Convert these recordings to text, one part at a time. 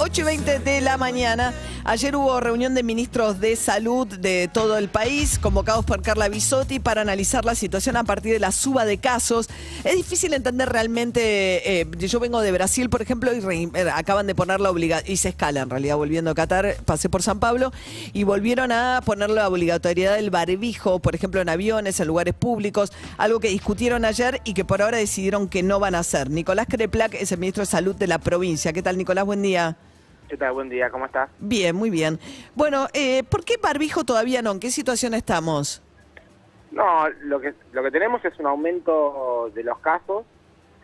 8 y 20 de la mañana. Ayer hubo reunión de ministros de salud de todo el país, convocados por Carla Bisotti para analizar la situación a partir de la suba de casos. Es difícil entender realmente. eh, yo vengo de Brasil, por ejemplo, y eh, acaban de poner la obligatoriedad, hice escala en realidad, volviendo a Qatar, pasé por San Pablo, y volvieron a poner la obligatoriedad del barbijo, por ejemplo, en aviones, en lugares públicos, algo que discutieron ayer y que por ahora decidieron que no van a hacer. Nicolás Creplac es el ministro de Salud de la provincia. ¿Qué tal, Nicolás? Buen día. ¿Qué tal? Buen día, ¿cómo estás? Bien, muy bien. Bueno, eh, ¿por qué barbijo todavía no? ¿En qué situación estamos? No, lo que lo que tenemos es un aumento de los casos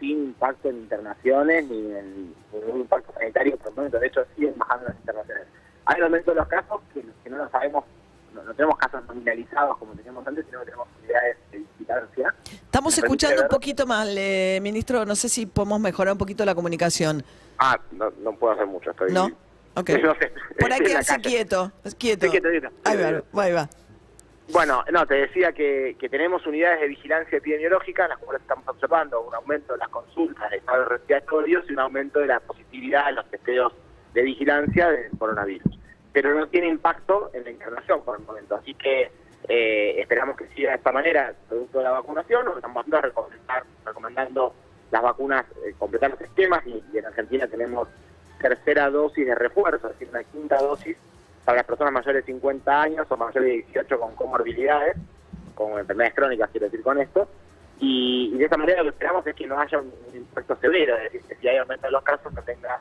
sin impacto en internaciones ni en ningún impacto sanitario por el momento. De hecho, siguen bajando las internaciones. Hay un aumento de los casos que, que no lo sabemos, no, no tenemos casos nominalizados como teníamos antes, sino que tenemos unidades de vigilancia. Estamos ¿Me permite escuchando un poquito mal, eh, ministro. No sé si podemos mejorar un poquito la comunicación. Ah, no, no puedo hacer mucho, estoy... ¿No? Ok. No sé, Por ahí quedarse quieto. Quieto. Quieto, quieto. Ahí va, ahí va. Bueno, no, te decía que, que tenemos unidades de vigilancia epidemiológica en las cuales estamos observando un aumento de las consultas de estados respiratorios y un aumento de la positividad de los testeos de vigilancia del coronavirus. Pero no tiene impacto en la internación por el momento. Así que eh, esperamos que siga de esta manera, producto de la vacunación. Que estamos recomendar, recomendando las vacunas, eh, completar los esquemas y, en Argentina tenemos tercera dosis de refuerzo, es decir, una quinta dosis para las personas mayores de 50 años o mayores de 18 con comorbilidades, con enfermedades crónicas, quiero decir con esto, y, y de esa manera lo que esperamos es que no haya un, un impacto severo, es decir, que si hay aumento de los casos no tenga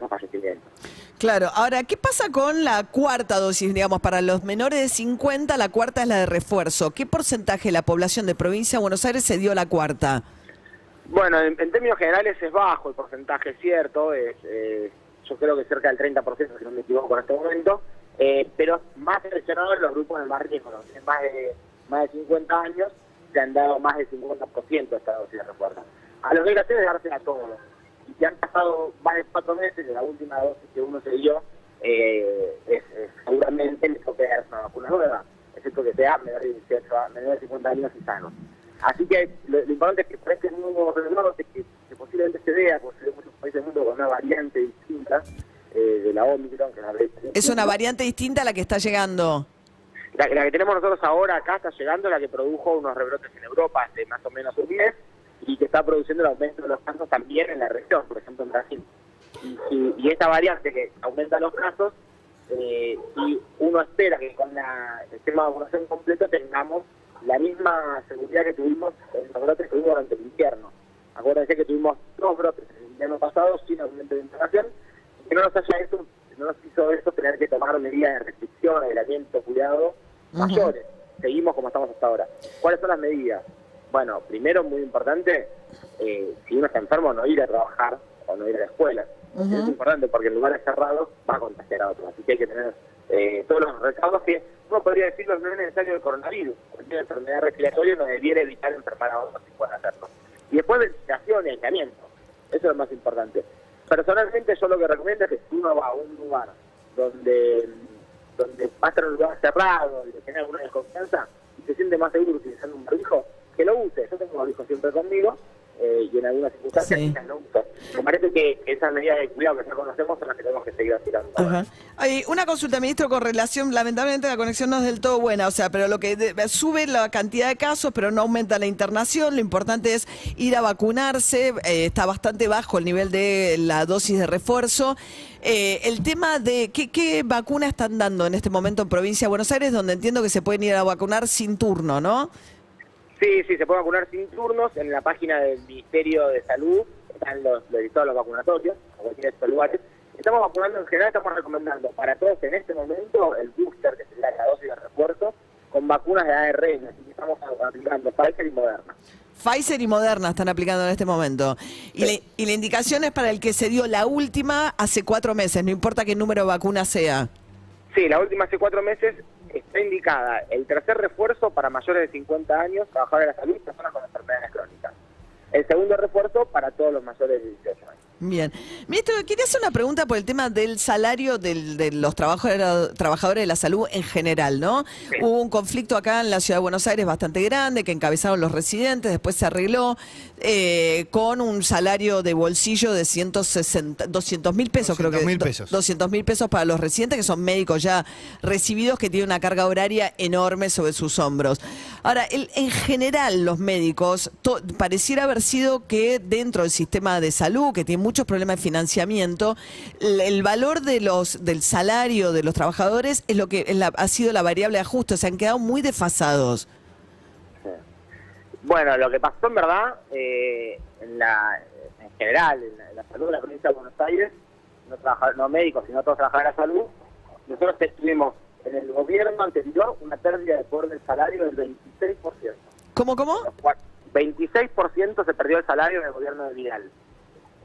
o fallecimientos. Claro. Ahora, ¿qué pasa con la cuarta dosis? Digamos, para los menores de 50, la cuarta es la de refuerzo. ¿Qué porcentaje de la población de provincia de Buenos Aires se dio la cuarta? Bueno, en, en términos generales es bajo el porcentaje, es cierto, es, eh, yo creo que cerca del 30%, si no me equivoco en este momento, eh, pero más seleccionado en los grupos de más riesgo, los que más de, más de 50 años, se han dado más del 50% de esta dosis de refuerzo. A lo que hay que hacer es dársela a todos. Y si han pasado más de cuatro meses de la última dosis que uno se dio, eh, es, es- seguramente le toca darse una vacuna nueva, excepto que sea menor de 18, a- menor de 50 años y sano. Así que lo, lo importante es que para este nuevo rebrote, que, que posiblemente se vea, porque en muchos países del mundo con una variante distinta eh, de la Omicron, que la BA.5. Es una variante distinta a la que está llegando. La, la que tenemos nosotros ahora acá está llegando, la que produjo unos rebrotes en Europa hace más o menos un mes y que está produciendo el aumento de los casos también en la región, por ejemplo en Brasil. Y, y- y esta variante que aumenta los casos, eh, y uno espera que con la, el sistema de vacunación completo tengamos la misma seguridad que tuvimos en los brotes que hubo durante el invierno. Acuérdense que tuvimos dos brotes en el invierno pasado sin aumento de internación, y que no nos haya eso, no nos hizo eso tener que tomar medidas de restricción, aislamiento, cuidado mayores. Seguimos como estamos hasta ahora. ¿Cuáles son las medidas? Bueno, primero, muy importante, eh, si uno está enfermo, no ir a trabajar o no ir a la escuela. Es importante porque en lugares cerrados va a contagiar a otros. Así que hay que tener eh, todos los recaudos que uno podría decirlo, no es necesario el coronavirus. Cualquier enfermedad respiratoria no debiera evitar enfermar a otros si puede hacerlo. Y después ventilación y aislamiento. Eso es lo más importante. Personalmente yo lo que recomiendo es que si uno va a un lugar donde donde va a estar un lugar cerrado y que tiene alguna desconfianza y se siente más seguro utilizando un barbijo, que lo use. Yo tengo un barbijo siempre conmigo eh, y en algunas circunstancias Sí. quizás lo uso. Me parece que esas medidas de cuidado que ya conocemos son las que tenemos que seguir aplicando. Ajá. Ay, una consulta, ministro, con relación, lamentablemente la conexión no es del todo buena, o sea, pero lo que de- sube la cantidad de casos, pero no aumenta la internación, lo importante es ir a vacunarse, eh, está bastante bajo el nivel de la dosis de refuerzo. Eh, el tema de ¿qué, qué vacuna están dando en este momento en provincia de Buenos Aires, donde entiendo que se pueden ir a vacunar sin turno, ¿no? Sí, sí, se puede vacunar sin turnos. En la página del Ministerio de Salud están los, los de los vacunatorios, a cualquiera de estos lugares. Estamos vacunando en general, estamos recomendando para todos en este momento el booster, que sería la dosis de refuerzo, con vacunas de ARN. Así que estamos aplicando Pfizer y Moderna. Pfizer y Moderna están aplicando en este momento. Y, Sí. la, y la indicación es para el que se dio la última hace cuatro meses, no importa qué número de vacuna sea. Sí, la última hace cuatro meses está indicada el tercer refuerzo para mayores de 50 años, trabajadores de la salud y personas con enfermedades crónicas. El segundo refuerzo para todos los mayores de 18 años. Bien. Ministro, quería hacer una pregunta por el tema del salario del- de los trabajadores, trabajadores de la salud en general, ¿no? Hubo un conflicto acá en la ciudad de Buenos Aires bastante grande que encabezaron los residentes, después se arregló eh, con un salario de bolsillo de 160, 200 mil pesos, creo que. 200.000 do- pesos. 200 mil pesos para los residentes, que son médicos ya recibidos, que tienen una carga horaria enorme sobre sus hombros. Ahora, el- en general, los médicos, to- pareciera haber sido que dentro del sistema de salud, que tiene muchos problemas de financiamiento, el, valor de los, del salario de los trabajadores es lo que es la- ha sido la variable de ajuste, se han quedado muy desfasados. Bueno, lo que pasó en verdad, eh, en, la, en general, en la, en la salud de la provincia de Buenos Aires, no, trabaja- no médicos, sino todos trabajadores de la salud, nosotros tuvimos en el gobierno anterior una pérdida de poder del salario del 26%. ¿Cómo, cómo? Lo cual- 26% se perdió el salario en el gobierno de Vidal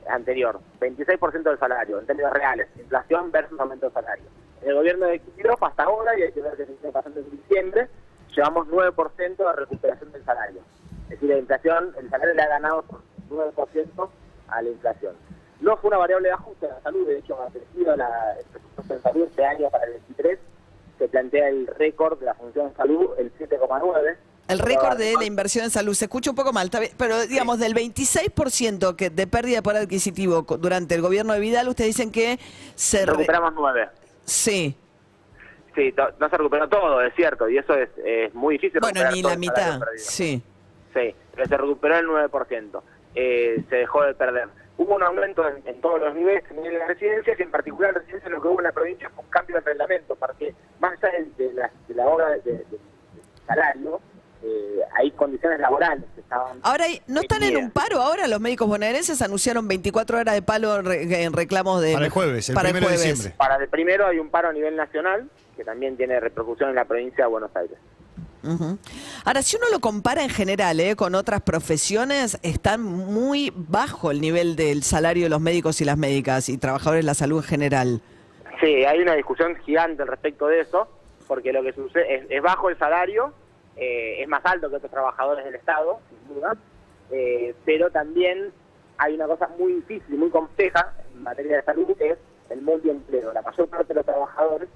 anterior, 26% del salario, en términos reales, inflación versus aumento de salario. En el gobierno de Kicillof hasta ahora, y hay que ver que está pasando en diciembre, llevamos 9% de recuperación del salario. Es decir, la inflación, el salario le ha ganado por 9% a la inflación. No fue una variable de ajuste de la salud, de hecho ha crecido la, el presupuesto de salud este año para el 23, se plantea el récord de la función de salud, el 7,9%. El récord de la inversión en salud. Se escucha un poco mal, pero digamos, del 26% que de pérdida poder adquisitivo durante el gobierno de Vidal, ustedes dicen que se... re- Recuperamos 9. Sí. Sí, no se recuperó todo, es cierto, y eso es, es muy difícil. Bueno, ni la mitad. Sí. Sí, pero se recuperó el 9%. Eh, se dejó de perder. Hubo un aumento en, en todos los niveles, en de residencias, y en particular en residencias lo que hubo en la provincia fue un cambio de reglamento, porque más allá de, de la, de la hora de, de- de salario, eh, hay condiciones laborales que estaban... Ahora, hay- ¿no están en un paro ahora? Los médicos bonaerenses anunciaron 24 horas de palo en, re- en reclamos de... Para el jueves, el para primero de jueves. diciembre. Para el primero hay un paro a nivel nacional, que también tiene repercusión en la provincia de Buenos Aires. Ujú. Ahora, si uno lo compara en general ¿eh? con otras profesiones, están muy bajo el nivel del salario de los médicos y las médicas y trabajadores de la salud en general. Sí, hay una discusión gigante al respecto de eso, porque lo que sucede es, es bajo el salario, eh, es más alto que otros trabajadores del Estado, sin duda, eh, pero también hay una cosa muy difícil, muy compleja en materia de salud, que es el multiempleo. La mayor parte de los trabajadores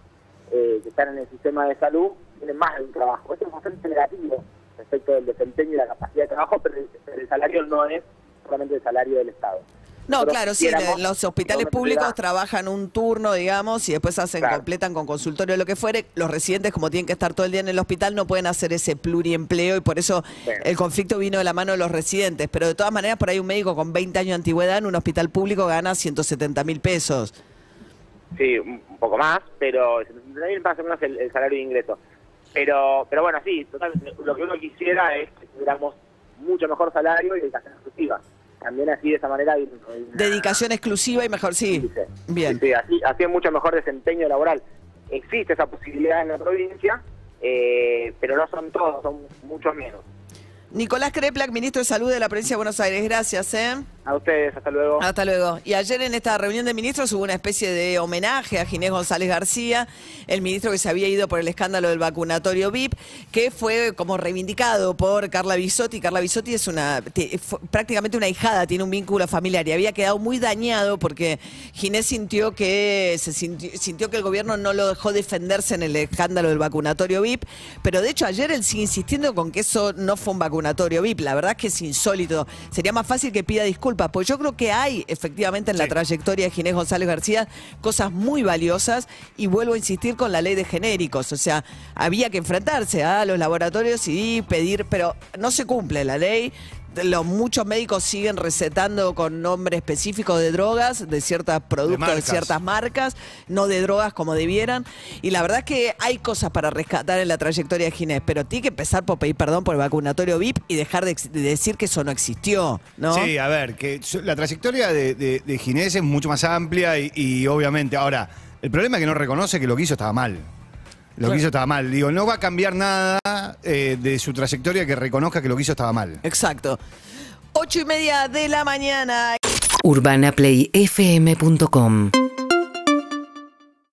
eh, que están en el sistema de salud tienen más de un trabajo. Esto es bastante negativo respecto del desempeño y la capacidad de trabajo, pero el salario no es solamente el salario del Estado. No, claro, sí, los hospitales públicos trabajan un turno, digamos, y después hacen, Claro. completan con consultorio lo que fuere. Los residentes, como tienen que estar todo el día en el hospital, no pueden hacer ese pluriempleo y por eso el conflicto vino de la mano de los residentes. Pero de todas maneras, por ahí un médico con 20 años de antigüedad en un hospital público gana 170 mil pesos. Sí, un poco más, pero también más o menos el, el salario de ingreso. Pero, pero bueno, sí, totalmente. Lo que uno quisiera es que tuviéramos mucho mejor salario y dedicación exclusiva. También así, de esa manera, hay, una- Dedicación exclusiva y mejor, sí. Bien. Sí, sí, así, así hay mucho mejor desempeño laboral. Existe esa posibilidad en la provincia, eh, pero no son todos, son muchos menos. Nicolás Kreplak, ministro de Salud de la provincia de Buenos Aires. Gracias, ¿eh? A ustedes, hasta luego. Hasta luego. Y ayer en esta reunión de ministros hubo una especie de homenaje a Ginés González García, el ministro que se había ido por el escándalo del vacunatorio VIP, que fue como reivindicado por Carla Bisotti. Carla Bisotti es una prácticamente una hijada, tiene un vínculo familiar y había quedado muy dañado porque Ginés sintió que se sintió, sintió que el gobierno no lo dejó defenderse en el escándalo del vacunatorio VIP, pero de hecho ayer él sigue insistiendo con que eso no fue un vacunatorio VIP. La verdad es que es insólito. Sería más fácil que pida disculpas, porque yo creo que hay efectivamente en la Sí. trayectoria de Ginés González García cosas muy valiosas y vuelvo a insistir con la ley de genéricos. O sea, había que enfrentarse a los laboratorios y pedir, pero no se cumple la ley. Los, muchos médicos siguen recetando con nombre específico de drogas, de ciertos productos, de, ciertas marcas, no de drogas como debieran. Y la verdad es que hay cosas para rescatar en la trayectoria de Ginés, pero tiene que empezar por pedir perdón por el vacunatorio VIP y dejar de, decir que eso no existió, ¿no? Sí, a ver, que la trayectoria de, de, de Ginés es mucho más amplia y, y obviamente, ahora, el problema es que no reconoce que lo que hizo estaba mal. Lo que hizo estaba mal. Digo, no va a cambiar nada eh, de su trayectoria que reconozca que lo que hizo estaba mal. Exacto. Ocho y media de la mañana. urbanaplayfm.com